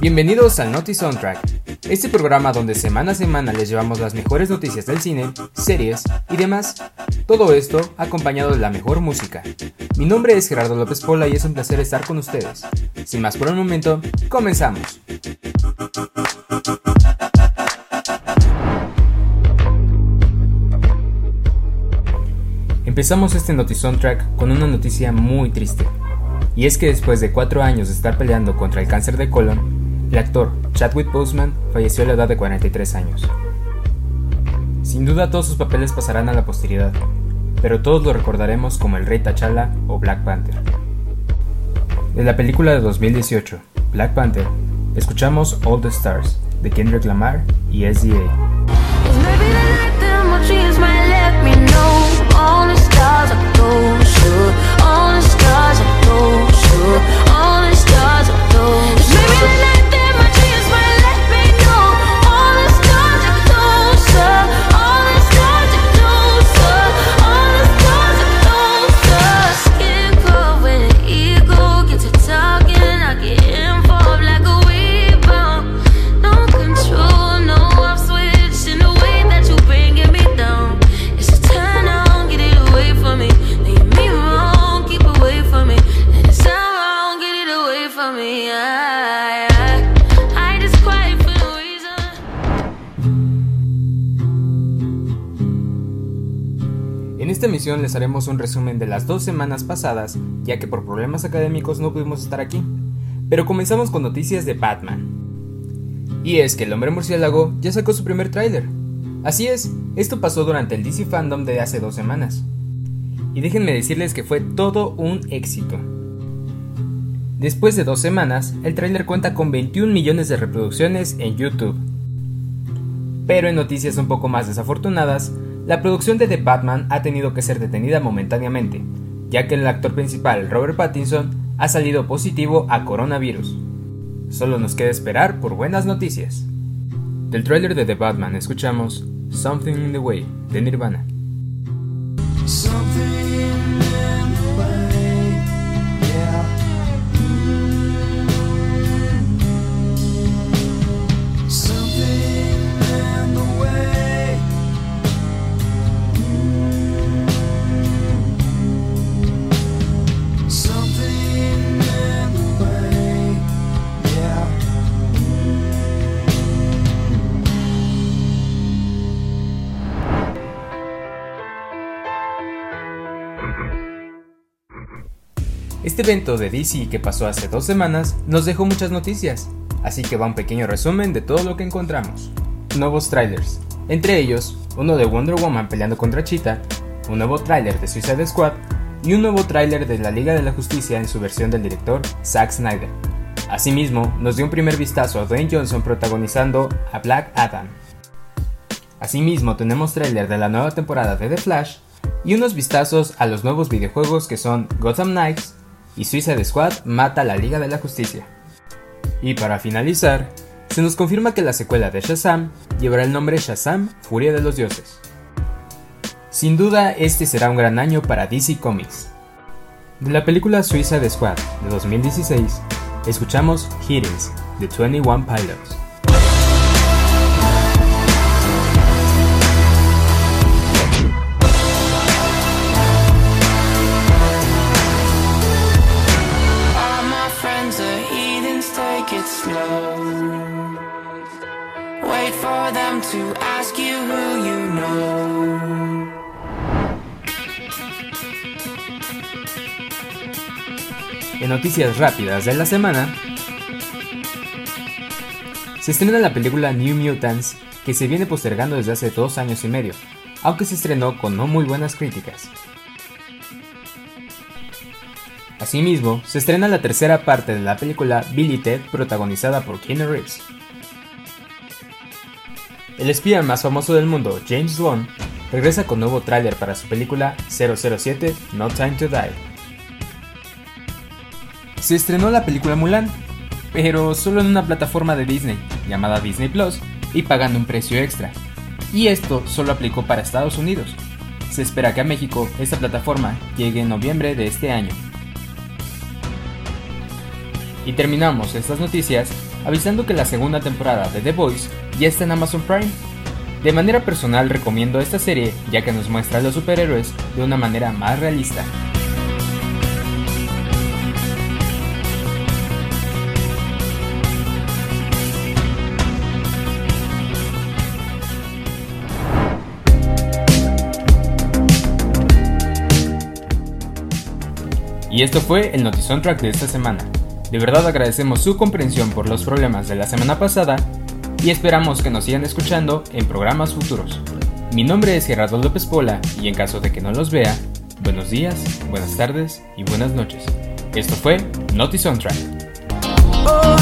Bienvenidos al Naughty Soundtrack, este programa donde semana a semana les llevamos las mejores noticias del cine, series y demás. Todo esto acompañado de la mejor música. Mi nombre es Gerardo López Pola y es un placer estar con ustedes. Sin más por el momento, comenzamos. Empezamos este Naughty Soundtrack con una noticia muy triste. Y es que después de cuatro años de estar peleando contra el cáncer de colon, el actor Chadwick Boseman falleció a la edad de 43 años. Sin duda todos sus papeles pasarán a la posteridad, pero todos lo recordaremos como el Rey T'Challa o Black Panther. De la película de 2018, Black Panther, escuchamos All the Stars de Kendrick Lamar y SDA. Esta emisión les haremos un resumen de las dos semanas pasadas, ya que por problemas académicos no pudimos estar aquí. Pero comenzamos con noticias de Batman. Y es que el hombre murciélago ya sacó su primer tráiler. Así es, esto pasó durante el DC Fandom de hace dos semanas. Y déjenme decirles que fue todo un éxito. Después de dos semanas, el tráiler cuenta con 21 millones de reproducciones en YouTube. Pero en noticias un poco más desafortunadas, la producción de The Batman ha tenido que ser detenida momentáneamente, ya que el actor principal, Robert Pattinson, ha salido positivo a coronavirus. Solo nos queda esperar por buenas noticias. Del tráiler de The Batman escuchamos Something in the Way de Nirvana. Este evento de DC que pasó hace dos semanas nos dejó muchas noticias, así que va un pequeño resumen de todo lo que encontramos. Nuevos trailers, entre ellos uno de Wonder Woman peleando contra Cheetah, un nuevo tráiler de Suicide Squad y un nuevo tráiler de la Liga de la Justicia en su versión del director Zack Snyder. Asimismo, nos dio un primer vistazo a Dwayne Johnson protagonizando a Black Adam. Asimismo, tenemos tráiler de la nueva temporada de The Flash y unos vistazos a los nuevos videojuegos que son Gotham Knights y Suicide Squad mata a la Liga de la Justicia. Y para finalizar, se nos confirma que la secuela de Shazam llevará el nombre Shazam Furia de los Dioses. Sin duda, este será un gran año para DC Comics. De la película Suicide Squad de 2016, escuchamos Heroes de 21 Pilots. En noticias rápidas de la semana, se estrena la película New Mutants, que se viene postergando desde hace dos años y medio, aunque se estrenó con no muy buenas críticas. Asimismo, se estrena la tercera parte de la película Billy Ted, protagonizada por Keanu Reeves. El espía más famoso del mundo, James Bond, regresa con nuevo tráiler para su película 007 No Time to Die se estrenó la película Mulan, pero solo en una plataforma de Disney, llamada Disney Plus, y pagando un precio extra. Y esto solo aplicó para Estados Unidos. Se espera que a México esta plataforma llegue en noviembre de este año. Y terminamos estas noticias avisando que la segunda temporada de The Voice ya está en Amazon Prime. De manera personal recomiendo esta serie ya que nos muestra a los superhéroes de una manera más realista. Y esto fue el Notizón Track de esta semana. De verdad agradecemos su comprensión por los problemas de la semana pasada y esperamos que nos sigan escuchando en programas futuros. Mi nombre es Gerardo López Pola y en caso de que no los vea, buenos días, buenas tardes y buenas noches. Esto fue Notizón Track. Oh,